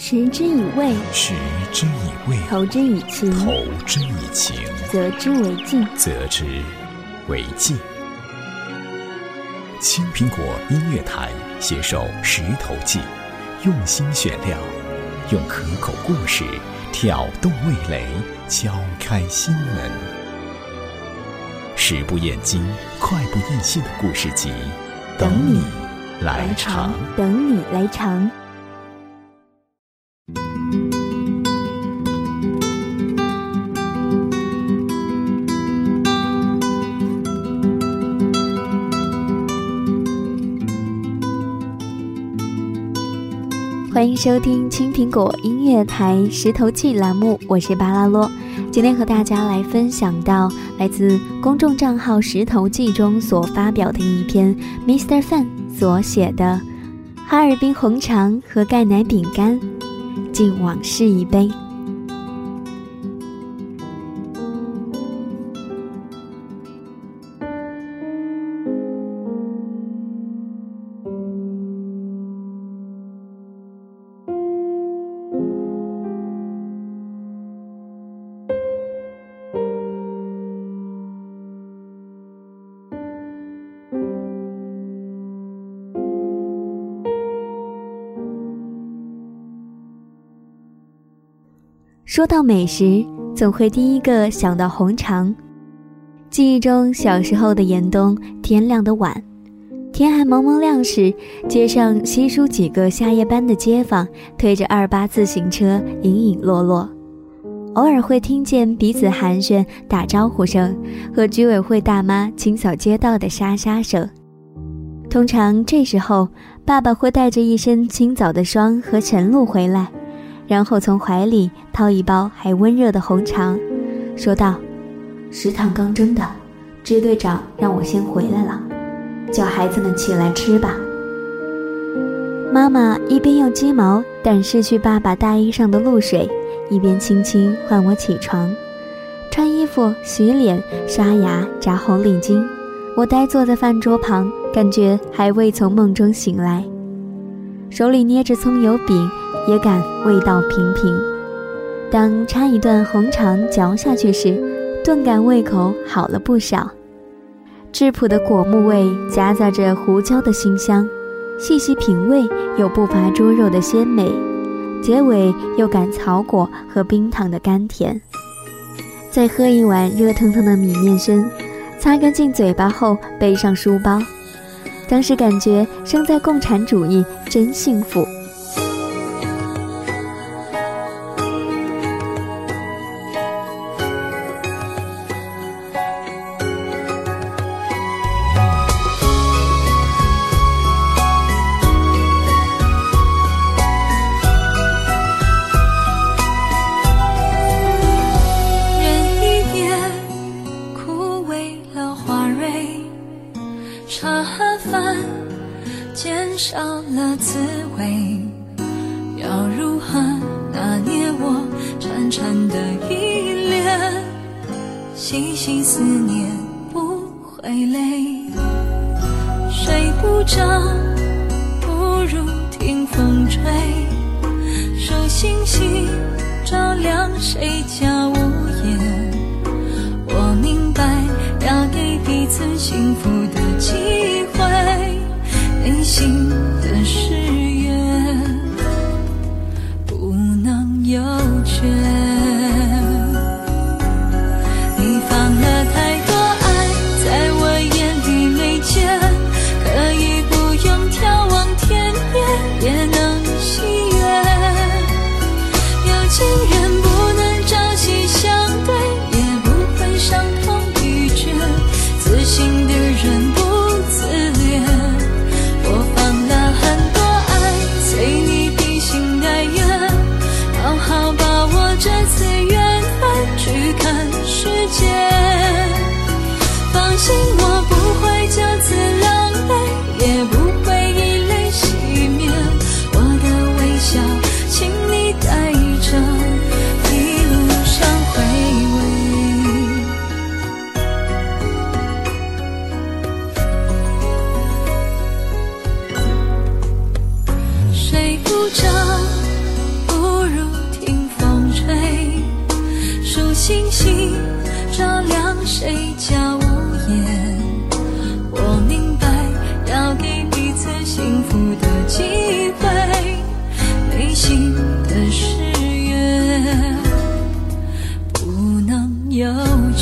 食之以味，食之以味，投之以情，投之以情，则之为敬，则之为敬。青苹果音乐台携手《石头记》，用心选料，用可口故事挑动味蕾，敲开心门。食不厌精，快不厌细的故事集，等你来尝。等你来尝。收听青苹果音乐台石头记栏目，我是巴拉洛。今天和大家来分享到来自公众账号石头记中所发表的一篇 Mr. Fan 所写的哈尔滨红肠和钙奶饼干，敬往事一杯。说到美食，总会第一个想到红肠。记忆中，小时候的严冬，天亮的晚，天还蒙蒙亮时，街上稀疏几个下夜班的街坊推着二八自行车，隐隐落落。偶尔会听见彼此寒暄、打招呼声和居委会大妈清扫街道的沙沙声。通常这时候，爸爸会带着一身清早的霜和晨露回来。然后从怀里掏一包还温热的红肠，说道：“食堂刚蒸的，支队长让我先回来了，叫孩子们起来吃吧。”妈妈一边用鸡毛掸拭去爸爸大衣上的露水，一边轻轻唤我起床，穿衣服、洗脸、刷牙、扎红领巾。我呆坐在饭桌旁，感觉还未从梦中醒来，手里捏着葱油饼。也感味道平平，当插一段红肠嚼下去时，顿感胃口好了不少。质朴的果木味夹杂着胡椒的馨香，细细品味又不乏猪肉的鲜美，结尾又感草果和冰糖的甘甜。再喝一碗热腾腾的米面参，擦干净嘴巴后背上书包，当时感觉生在共产主义真幸福。谁家屋檐。我明白要给彼此幸福的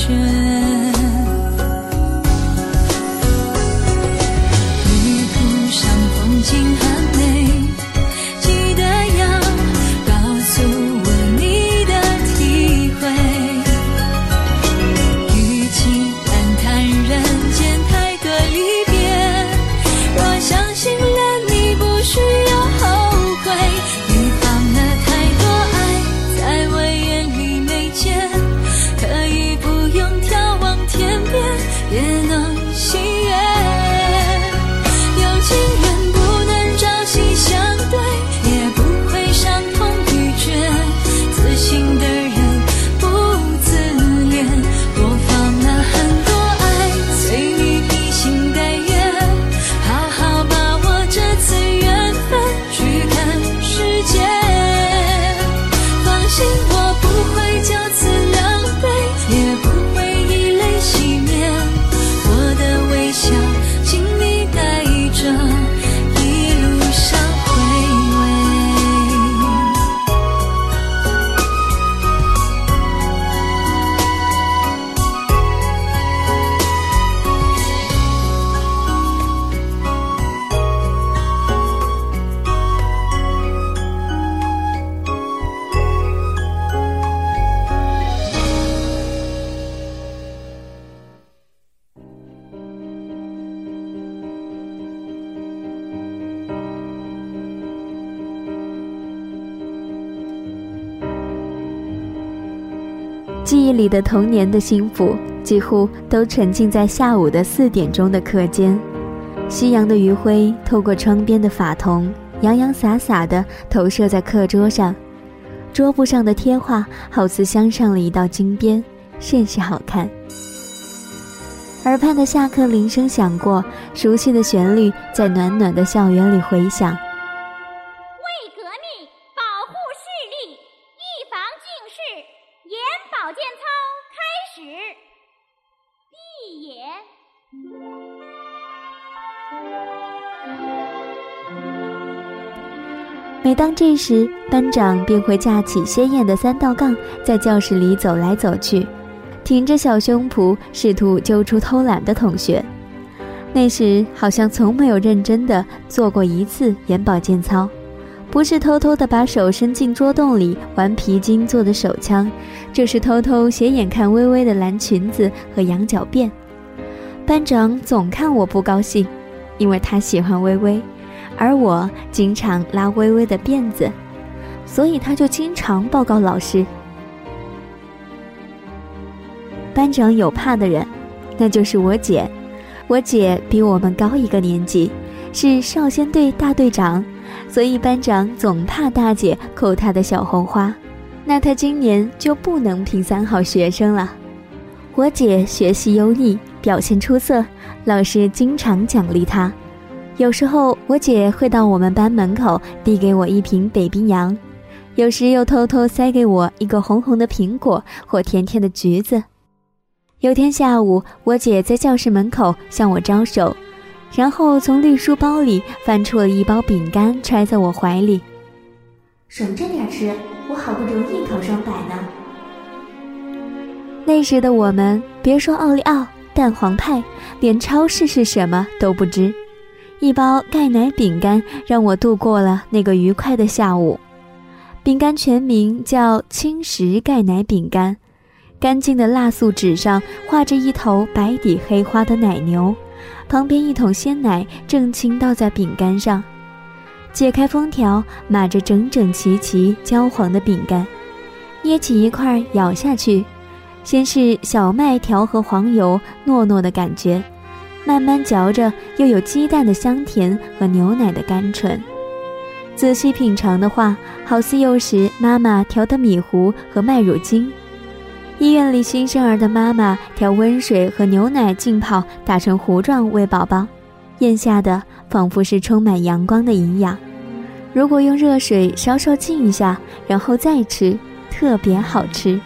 ocean. 记忆里的童年的幸福，几乎都沉浸在下午的四点钟的课间。夕阳的余晖透过窗边的法桐，洋洋洒洒地投射在课桌上，桌布上的贴画好似镶上了一道金边，甚是好看。耳畔的下课铃声响过，熟悉的旋律在暖暖的校园里回响。健操开始，闭眼每当这时，班长便会架起鲜艳的三道杠，在教室里走来走去，挺着小胸脯，试图揪出偷懒的同学。那时好像从没有认真的做过一次眼保健操，不是偷偷的把手伸进桌洞里玩皮筋做的手枪，就是偷偷斜眼看微微的蓝裙子和羊角辫。班长总看我不高兴，因为他喜欢微微。而我经常拉微微的辫子，所以他就经常报告老师。班长有怕的人，那就是我姐。我姐比我们高一个年级，是少先队大队长，所以班长总怕大姐扣他的小红花。那他今年就不能评三好学生了。我姐学习优异，表现出色，老师经常奖励她。有时候，我姐会到我们班门口递给我一瓶北冰洋，有时又偷偷塞给我一个红红的苹果或甜甜的橘子。有天下午，我姐在教室门口向我招手，然后从绿书包里翻出了一包饼干，揣在我怀里。省着点吃，我好不容易考双百呢。那时的我们，别说奥利奥、蛋黄派，连超市是什么都不知。一包钙奶饼干让我度过了那个愉快的下午。饼干全名叫青石钙奶饼干，干净的蜡素纸上画着一头白底黑花的奶牛，旁边一桶鲜奶正倾倒在饼干上。解开封条，码着整整齐齐焦黄的饼干，捏起一块咬下去，先是小麦调和黄油糯糯的感觉。慢慢嚼着，又有鸡蛋的香甜和牛奶的甘醇。仔细品尝的话，好似幼时妈妈调的米糊和麦乳精。医院里新生儿的妈妈调温水和牛奶浸泡，打成糊状喂宝宝，咽下的仿佛是充满阳光的营养。如果用热水稍稍浸一下，然后再吃，特别好吃，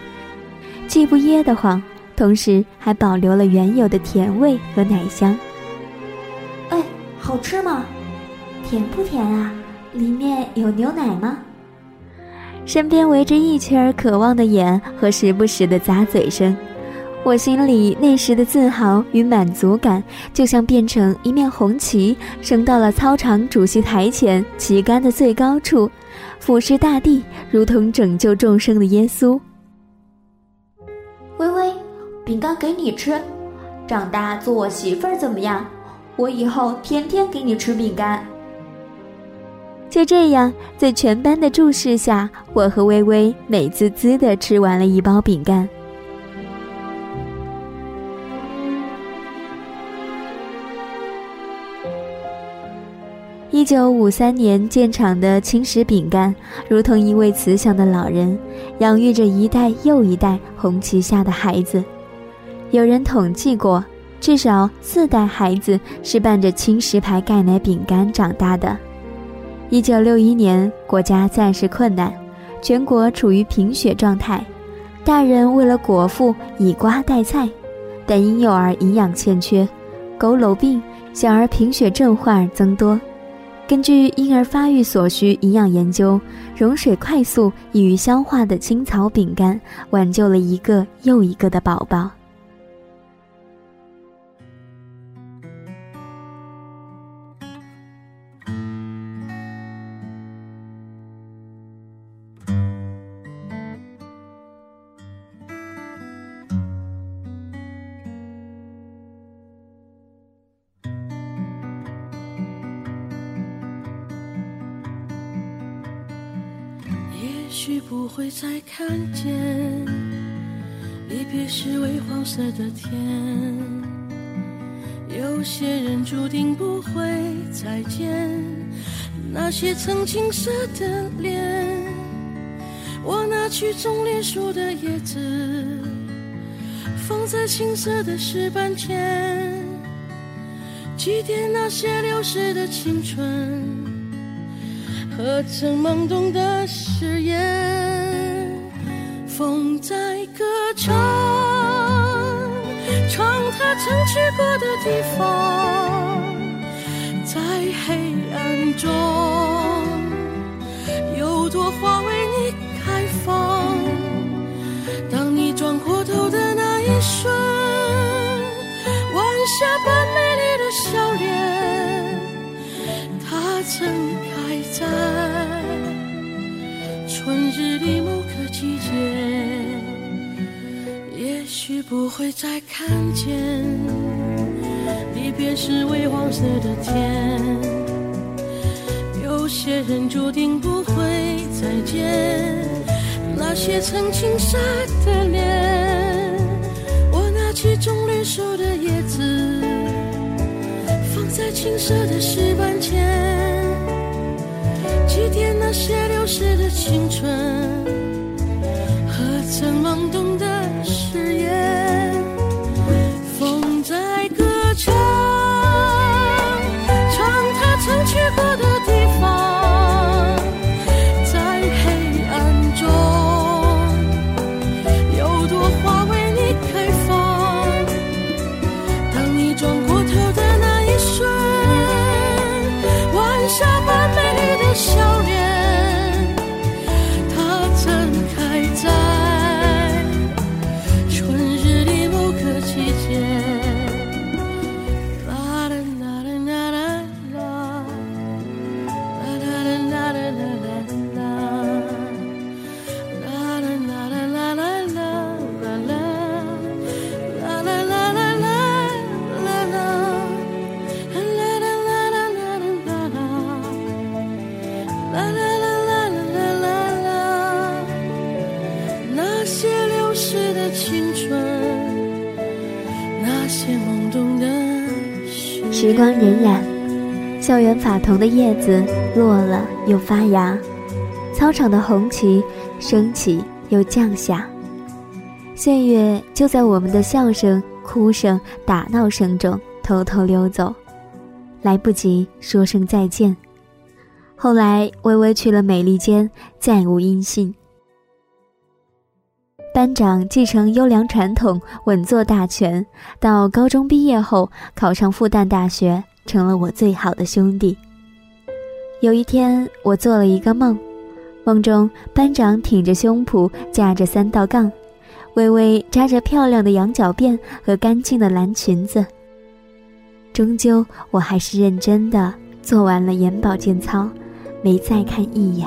既不噎得慌。同时还保留了原有的甜味和奶香。哎，好吃吗？甜不甜啊？里面有牛奶吗？身边围着一圈渴望的眼和时不时的咂嘴声，我心里那时的自豪与满足感，就像变成一面红旗，升到了操场主席台前旗杆的最高处，俯视大地，如同拯救众生的耶稣。微微。饼干给你吃，长大做我媳妇儿怎么样？我以后天天给你吃饼干。就这样，在全班的注视下，我和微微美滋滋的吃完了一包饼干。一九五三年建厂的青石饼干，如同一位慈祥的老人，养育着一代又一代红旗下的孩子。有人统计过，至少四代孩子是伴着青石牌钙奶饼干长大的。一九六一年，国家暂时困难，全国处于贫血状态，大人为了果腹以瓜代菜，但婴幼儿营养欠缺，佝偻病、小儿贫血症患儿增多。根据婴儿发育所需营养研究，溶水快速、易于消化的青草饼干，挽救了一个又一个的宝宝。会再看见离别是微黄色的天，有些人注定不会再见。那些曾青涩的脸，我拿去种莲树的叶子，放在青涩的石板前，祭奠那些流逝的青春和曾懵懂的誓言。风在歌唱，唱它曾去过的地方，在黑暗中，有朵花为你开放。当你转过头的那一瞬，晚霞不会再看见，离别是微黄色的天。有些人注定不会再见，那些曾青涩的脸，我拿起棕榈树的叶子，放在青涩的石板前，祭奠那些流逝的青春。和曾懵懂的誓言，言时光荏苒，校园法桐的叶子落了又发芽，操场的红旗升起又降下，岁月就在我们的笑声、哭声、打闹声中偷偷溜走，来不及说声再见。后来，微微去了美利坚，再无音信。班长继承优良传统，稳坐大权。到高中毕业后，考上复旦大学，成了我最好的兄弟。有一天，我做了一个梦，梦中班长挺着胸脯，架着三道杠，微微扎着漂亮的羊角辫和干净的蓝裙子。终究，我还是认真的做完了眼保健操，没再看一眼。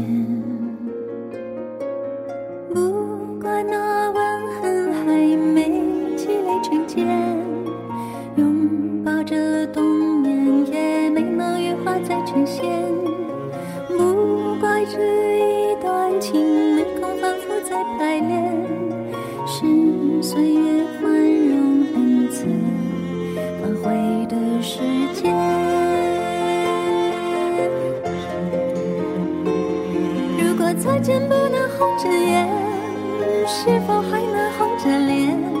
再成仙。不怪这一段情没空反复再排练，是岁月宽容恩赐反悔的时间。如果再见不能红着眼，是否还能红着脸？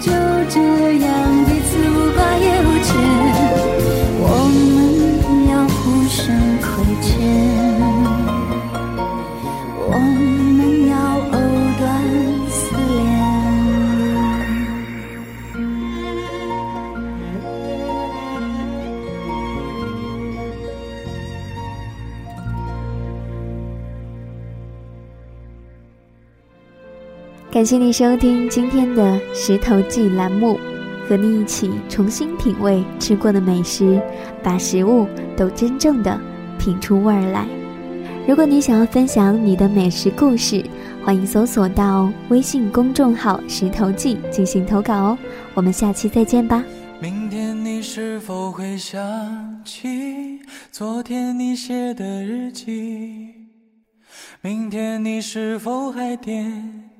就这样感谢你收听今天的《石头记》栏目，和你一起重新品味吃过的美食，把食物都真正的品出味儿来。如果你想要分享你的美食故事，欢迎搜索到微信公众号“石头记”进行投稿哦。我们下期再见吧。明天你是否会想起昨天你写的日记？明天你是否还惦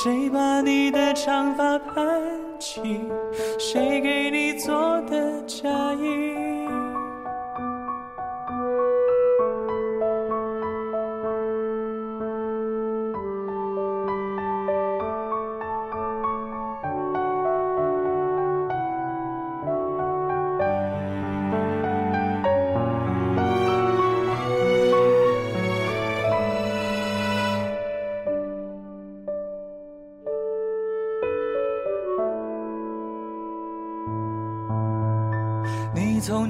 谁把你的长发盘起？谁给你做的嫁衣？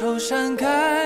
愁善感？